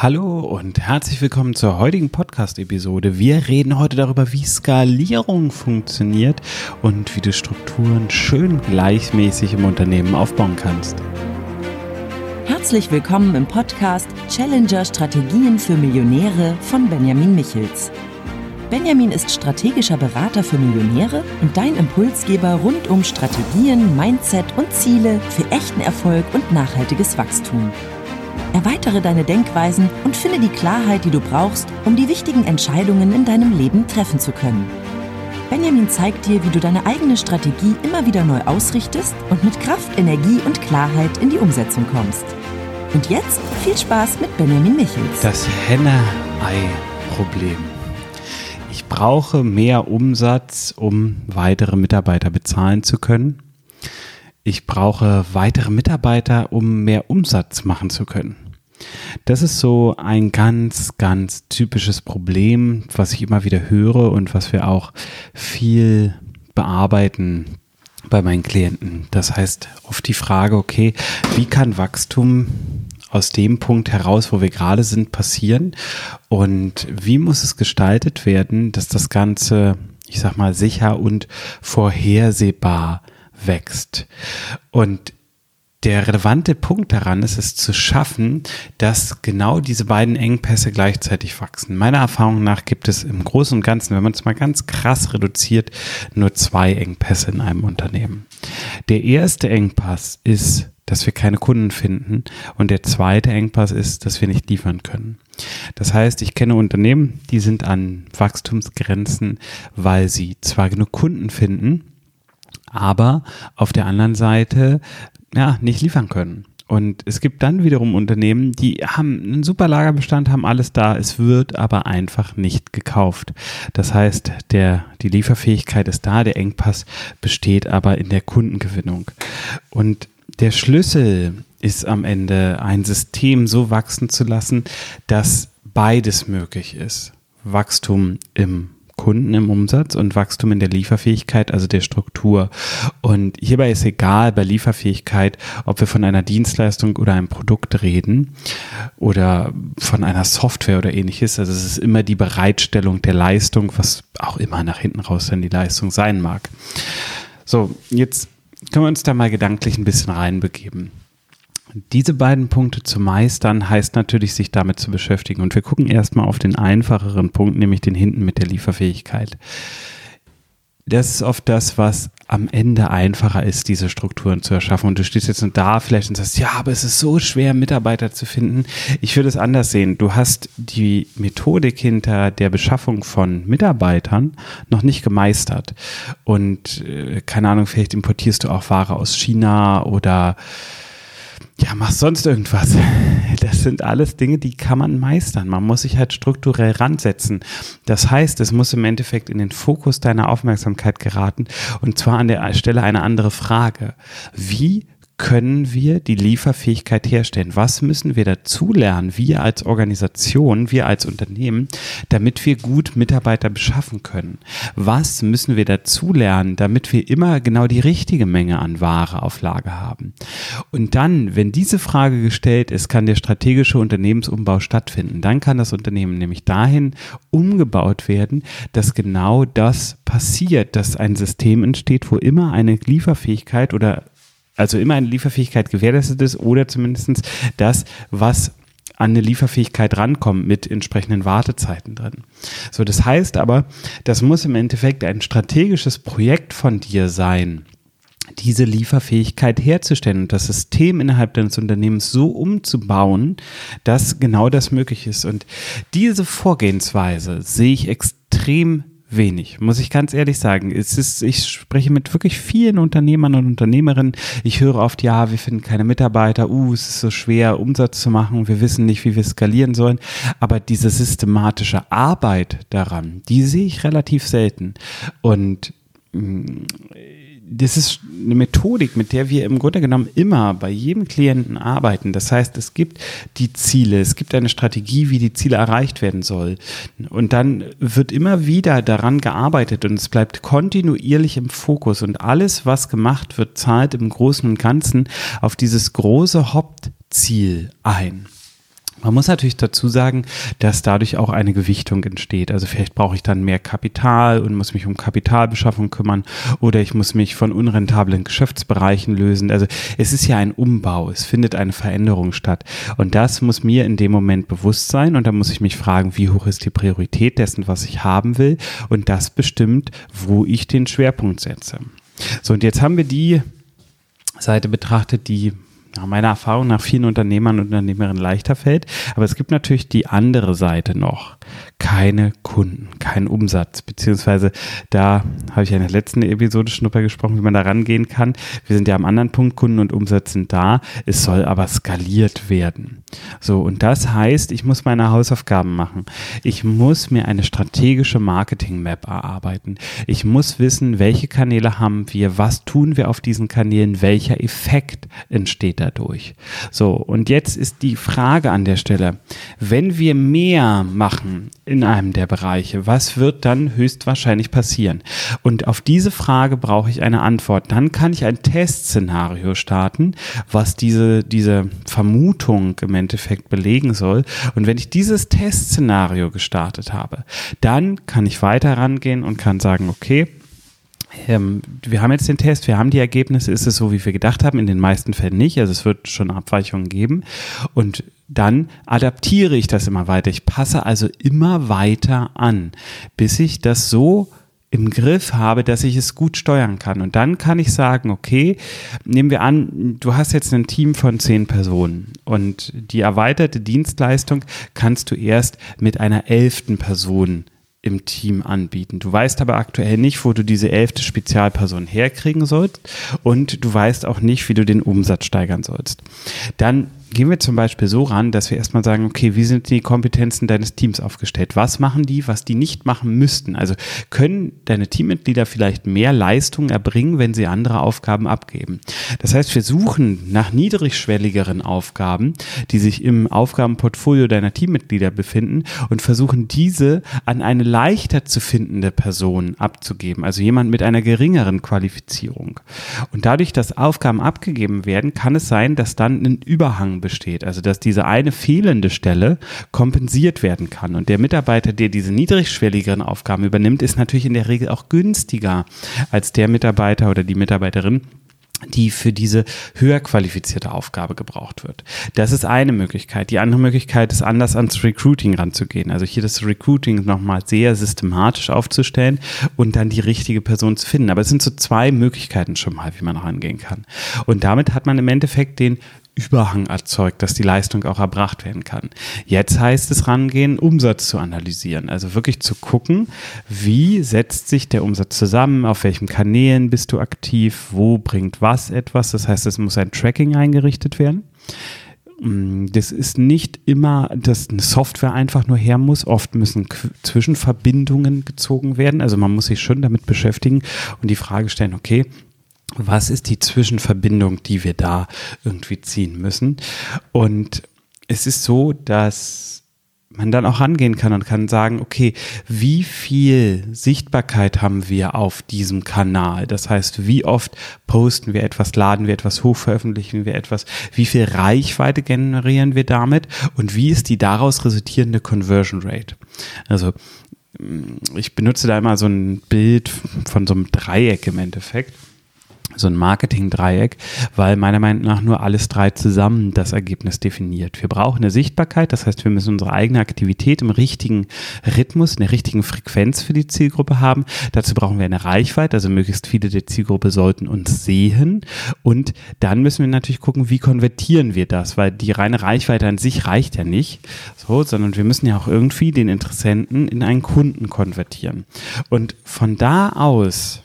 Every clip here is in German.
Hallo und herzlich willkommen zur heutigen Podcast-Episode. Wir reden heute darüber, wie Skalierung funktioniert und wie du Strukturen schön gleichmäßig im Unternehmen aufbauen kannst. Herzlich willkommen im Podcast Challenger Strategien für Millionäre von Benjamin Michels. Benjamin ist strategischer Berater für Millionäre und dein Impulsgeber rund um Strategien, Mindset und Ziele für echten Erfolg und nachhaltiges Wachstum. Erweitere deine Denkweisen und finde die Klarheit, die du brauchst, um die wichtigen Entscheidungen in deinem Leben treffen zu können. Benjamin zeigt dir, wie du deine eigene Strategie immer wieder neu ausrichtest und mit Kraft, Energie und Klarheit in die Umsetzung kommst. Und jetzt viel Spaß mit Benjamin Michels. Das Henne-Ei-Problem. Ich brauche mehr Umsatz, um weitere Mitarbeiter bezahlen zu können ich brauche weitere Mitarbeiter, um mehr Umsatz machen zu können. Das ist so ein ganz, ganz typisches Problem, was ich immer wieder höre und was wir auch viel bearbeiten bei meinen Klienten. Das heißt, oft die Frage, okay, wie kann Wachstum aus dem Punkt heraus, wo wir gerade sind, passieren? Und wie muss es gestaltet werden, dass das Ganze, ich sag mal, sicher und vorhersehbar wächst. Und der relevante Punkt daran ist es zu schaffen, dass genau diese beiden Engpässe gleichzeitig wachsen. Meiner Erfahrung nach gibt es im Großen und Ganzen, wenn man es mal ganz krass reduziert, nur zwei Engpässe in einem Unternehmen. Der erste Engpass ist, dass wir keine Kunden finden und der zweite Engpass ist, dass wir nicht liefern können. Das heißt, ich kenne Unternehmen, die sind an Wachstumsgrenzen, weil sie zwar genug Kunden finden, aber auf der anderen Seite ja nicht liefern können. Und es gibt dann wiederum Unternehmen, die haben einen super Lagerbestand, haben alles da, es wird aber einfach nicht gekauft. Das heißt, der, die Lieferfähigkeit ist da, der Engpass besteht aber in der Kundengewinnung. Und der Schlüssel ist am Ende, ein System so wachsen zu lassen, dass beides möglich ist. Wachstum im Kunden im Umsatz und Wachstum in der Lieferfähigkeit, also der Struktur. Und hierbei ist egal bei Lieferfähigkeit, ob wir von einer Dienstleistung oder einem Produkt reden oder von einer Software oder ähnliches. Also es ist immer die Bereitstellung der Leistung, was auch immer nach hinten raus dann die Leistung sein mag. So, jetzt können wir uns da mal gedanklich ein bisschen reinbegeben. Diese beiden Punkte zu meistern, heißt natürlich, sich damit zu beschäftigen. Und wir gucken erstmal auf den einfacheren Punkt, nämlich den hinten mit der Lieferfähigkeit. Das ist oft das, was am Ende einfacher ist, diese Strukturen zu erschaffen. Und du stehst jetzt da vielleicht und sagst, ja, aber es ist so schwer, Mitarbeiter zu finden. Ich würde es anders sehen. Du hast die Methodik hinter der Beschaffung von Mitarbeitern noch nicht gemeistert. Und äh, keine Ahnung, vielleicht importierst du auch Ware aus China oder ja, mach sonst irgendwas. Das sind alles Dinge, die kann man meistern. Man muss sich halt strukturell ransetzen. Das heißt, es muss im Endeffekt in den Fokus deiner Aufmerksamkeit geraten und zwar an der Stelle eine andere Frage. Wie können wir die Lieferfähigkeit herstellen? Was müssen wir dazulernen, wir als Organisation, wir als Unternehmen, damit wir gut Mitarbeiter beschaffen können? Was müssen wir dazulernen, damit wir immer genau die richtige Menge an Ware auf Lager haben? Und dann, wenn diese Frage gestellt ist, kann der strategische Unternehmensumbau stattfinden. Dann kann das Unternehmen nämlich dahin umgebaut werden, dass genau das passiert, dass ein System entsteht, wo immer eine Lieferfähigkeit oder also immer eine Lieferfähigkeit gewährleistet ist oder zumindest das, was an eine Lieferfähigkeit rankommt mit entsprechenden Wartezeiten drin. So, das heißt aber, das muss im Endeffekt ein strategisches Projekt von dir sein, diese Lieferfähigkeit herzustellen und das System innerhalb deines Unternehmens so umzubauen, dass genau das möglich ist. Und diese Vorgehensweise sehe ich extrem wenig, muss ich ganz ehrlich sagen. Es ist, ich spreche mit wirklich vielen Unternehmern und Unternehmerinnen. Ich höre oft, ja, wir finden keine Mitarbeiter, uh, es ist so schwer, Umsatz zu machen, wir wissen nicht, wie wir skalieren sollen. Aber diese systematische Arbeit daran, die sehe ich relativ selten. Und mh, mm, das ist eine Methodik, mit der wir im Grunde genommen immer bei jedem Klienten arbeiten. Das heißt, es gibt die Ziele, es gibt eine Strategie, wie die Ziele erreicht werden soll. Und dann wird immer wieder daran gearbeitet und es bleibt kontinuierlich im Fokus und alles, was gemacht wird, zahlt im Großen und Ganzen auf dieses große Hauptziel ein. Man muss natürlich dazu sagen, dass dadurch auch eine Gewichtung entsteht. Also vielleicht brauche ich dann mehr Kapital und muss mich um Kapitalbeschaffung kümmern oder ich muss mich von unrentablen Geschäftsbereichen lösen. Also es ist ja ein Umbau, es findet eine Veränderung statt. Und das muss mir in dem Moment bewusst sein und da muss ich mich fragen, wie hoch ist die Priorität dessen, was ich haben will. Und das bestimmt, wo ich den Schwerpunkt setze. So, und jetzt haben wir die Seite betrachtet, die nach meiner Erfahrung nach vielen Unternehmern und Unternehmerinnen leichter fällt. Aber es gibt natürlich die andere Seite noch. Keine Kunden, kein Umsatz. Beziehungsweise da habe ich in der letzten Episode Schnupper gesprochen, wie man da rangehen kann. Wir sind ja am anderen Punkt, Kunden und Umsatz sind da. Es soll aber skaliert werden. So, und das heißt, ich muss meine Hausaufgaben machen. Ich muss mir eine strategische Marketing-Map erarbeiten. Ich muss wissen, welche Kanäle haben wir, was tun wir auf diesen Kanälen, welcher Effekt entsteht dadurch. So, und jetzt ist die Frage an der Stelle, wenn wir mehr machen in einem der Bereiche, was wird dann höchstwahrscheinlich passieren? Und auf diese Frage brauche ich eine Antwort. Dann kann ich ein Testszenario starten, was diese, diese Vermutung im Endeffekt belegen soll. Und wenn ich dieses Testszenario gestartet habe, dann kann ich weiter rangehen und kann sagen, okay, ähm, wir haben jetzt den Test, wir haben die Ergebnisse, ist es so, wie wir gedacht haben, in den meisten Fällen nicht, also es wird schon Abweichungen geben und dann adaptiere ich das immer weiter. Ich passe also immer weiter an, bis ich das so im Griff habe, dass ich es gut steuern kann. Und dann kann ich sagen, okay, nehmen wir an, du hast jetzt ein Team von zehn Personen und die erweiterte Dienstleistung kannst du erst mit einer elften Person im Team anbieten. Du weißt aber aktuell nicht, wo du diese elfte Spezialperson herkriegen sollst und du weißt auch nicht, wie du den Umsatz steigern sollst. Dann gehen wir zum Beispiel so ran, dass wir erstmal sagen, okay, wie sind die Kompetenzen deines Teams aufgestellt? Was machen die, was die nicht machen müssten? Also können deine Teammitglieder vielleicht mehr Leistung erbringen, wenn sie andere Aufgaben abgeben? Das heißt, wir suchen nach niedrigschwelligeren Aufgaben, die sich im Aufgabenportfolio deiner Teammitglieder befinden und versuchen diese an eine leichter zu findende Person abzugeben, also jemand mit einer geringeren Qualifizierung. Und dadurch, dass Aufgaben abgegeben werden, kann es sein, dass dann ein Überhang besteht. Also dass diese eine fehlende Stelle kompensiert werden kann. Und der Mitarbeiter, der diese niedrigschwelligeren Aufgaben übernimmt, ist natürlich in der Regel auch günstiger als der Mitarbeiter oder die Mitarbeiterin, die für diese höher qualifizierte Aufgabe gebraucht wird. Das ist eine Möglichkeit. Die andere Möglichkeit ist, anders ans Recruiting ranzugehen. Also hier das Recruiting nochmal sehr systematisch aufzustellen und dann die richtige Person zu finden. Aber es sind so zwei Möglichkeiten schon mal, wie man rangehen kann. Und damit hat man im Endeffekt den Überhang erzeugt, dass die Leistung auch erbracht werden kann. Jetzt heißt es rangehen, Umsatz zu analysieren, also wirklich zu gucken, wie setzt sich der Umsatz zusammen, auf welchen Kanälen bist du aktiv, wo bringt was etwas. Das heißt, es muss ein Tracking eingerichtet werden. Mm, das ist nicht immer, dass eine Software einfach nur her muss. Oft müssen Zwischenverbindungen gezogen werden. Also man muss sich schon damit beschäftigen und die Frage stellen, okay, was ist die Zwischenverbindung, die wir da irgendwie ziehen müssen. Und es ist so, dass man dann auch rangehen kann und kann sagen, okay, wie viel Sichtbarkeit haben wir auf diesem Kanal? Das heißt, wie oft posten wir etwas, laden wir etwas hoch, veröffentlichen wir etwas, wie viel Reichweite generieren wir damit und wie ist die daraus resultierende Conversion Rate? Also ich benutze da immer so ein Bild von so einem Dreieck im Endeffekt so ein Marketing-Dreieck, weil meiner Meinung nach nur alles drei zusammen das Ergebnis definiert. Wir brauchen eine Sichtbarkeit, das heißt, wir müssen unsere eigene Aktivität im richtigen Rhythmus, in der richtigen Frequenz für die Zielgruppe haben. Dazu brauchen wir eine Reichweite, also möglichst viele der Zielgruppe sollten uns sehen. Und dann müssen wir natürlich gucken, wie konvertieren wir das, weil die reine Reichweite an sich reicht ja nicht, so, sondern wir müssen ja auch irgendwie den Interessenten in einen Kunden konvertieren. Und von da aus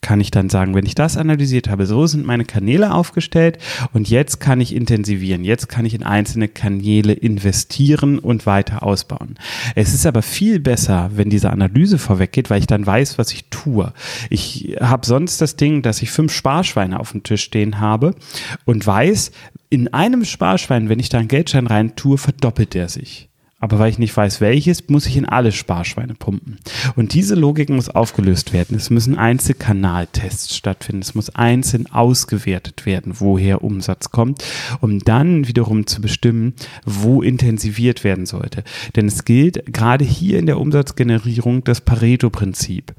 kann ich dann sagen, wenn ich das analysiert habe, so sind meine Kanäle aufgestellt und jetzt kann ich intensivieren, jetzt kann ich in einzelne Kanäle investieren und weiter ausbauen. Es ist aber viel besser, wenn diese Analyse vorweggeht, weil ich dann weiß, was ich tue. Ich habe sonst das Ding, dass ich fünf Sparschweine auf dem Tisch stehen habe und weiß, in einem Sparschwein, wenn ich da einen Geldschein rein tue, verdoppelt der sich. Aber weil ich nicht weiß, welches, muss ich in alle Sparschweine pumpen. Und diese Logik muss aufgelöst werden. Es müssen Einzelkanaltests stattfinden. Es muss einzeln ausgewertet werden, woher Umsatz kommt, um dann wiederum zu bestimmen, wo intensiviert werden sollte. Denn es gilt gerade hier in der Umsatzgenerierung das Pareto-Prinzip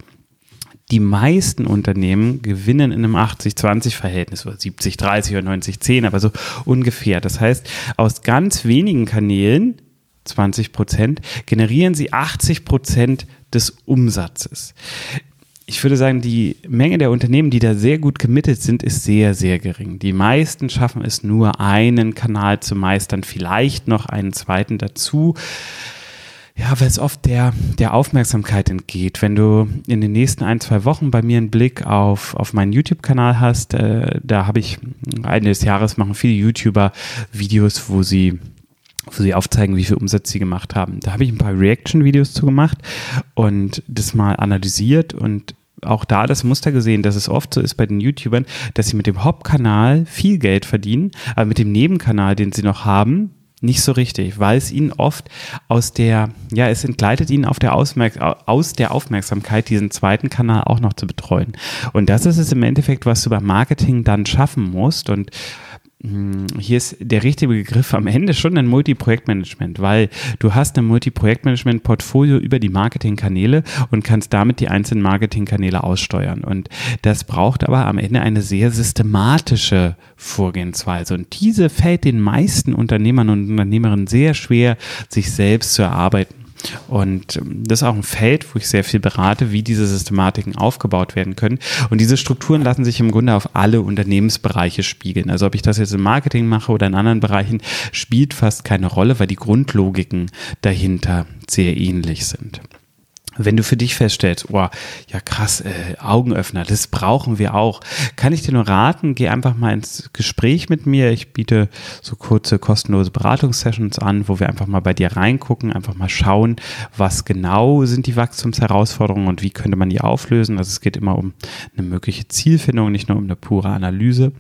die meisten Unternehmen gewinnen in einem 80-20-Verhältnis oder 70-30 oder 90-10, aber so ungefähr. Das heißt, aus ganz wenigen Kanälen 20 Prozent, generieren sie 80 Prozent des Umsatzes. Ich würde sagen, die Menge der Unternehmen, die da sehr gut gemittelt sind, ist sehr, sehr gering. Die meisten schaffen es nur, einen Kanal zu meistern, vielleicht noch einen zweiten dazu. Ja, weil es oft der, der Aufmerksamkeit entgeht. Wenn du in den nächsten ein, zwei Wochen bei mir einen Blick auf, auf meinen YouTube-Kanal hast, äh, da habe ich Ende des Jahres machen viele YouTuber Videos, wo sie wo sie aufzeigen, wie viel Umsatz sie gemacht haben. Da habe ich ein paar Reaction-Videos zu gemacht und das mal analysiert und auch da das Muster gesehen, dass es oft so ist bei den YouTubern, dass sie mit dem Hauptkanal viel Geld verdienen, aber mit dem Nebenkanal, den sie noch haben, nicht so richtig, weil es ihnen oft aus der, ja, es entgleitet ihnen auf der Ausmerk aus der Aufmerksamkeit, diesen zweiten Kanal auch noch zu betreuen. Und das ist es im Endeffekt, was du beim Marketing dann schaffen musst. Und hier ist der richtige Begriff am Ende schon ein Multi-Projektmanagement, weil du hast ein Multi-Projektmanagement-Portfolio über die Marketingkanäle und kannst damit die einzelnen Marketingkanäle aussteuern. Und das braucht aber am Ende eine sehr systematische Vorgehensweise. Und diese fällt den meisten Unternehmern und Unternehmerinnen sehr schwer, sich selbst zu erarbeiten. Und ähm, das ist auch ein Feld, wo ich sehr viel berate, wie diese Systematiken aufgebaut werden können. Und diese Strukturen lassen sich im Grunde auf alle Unternehmensbereiche spiegeln. Also ob ich das jetzt im Marketing mache oder in anderen Bereichen, spielt fast keine Rolle, weil die Grundlogiken dahinter sehr ähnlich sind. Wenn du für dich feststellst, oh, ja krass, äh, Augenöffner, das brauchen wir auch, kann ich dir nur raten, geh einfach mal ins Gespräch mit mir. Ich biete so kurze kostenlose Beratungssessions an, wo wir einfach mal bei dir reingucken, einfach mal schauen, was genau sind die Wachstumsherausforderungen und wie könnte man die auflösen. Also es geht immer um eine mögliche Zielfindung, nicht nur um eine pure Analyse.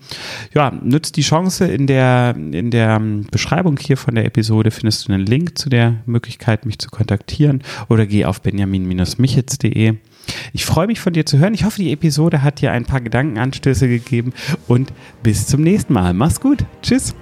Ja, nützt die Chance in der, in der Beschreibung hier von der Episode findest du einen Link zu der Möglichkeit, mich zu kontaktieren oder geh auf Benjamin michitz.de. Ich freue mich von dir zu hören. Ich hoffe, die Episode hat dir ein paar Gedankenanstöße gegeben und bis zum nächsten Mal. Mach's gut. Tschüss.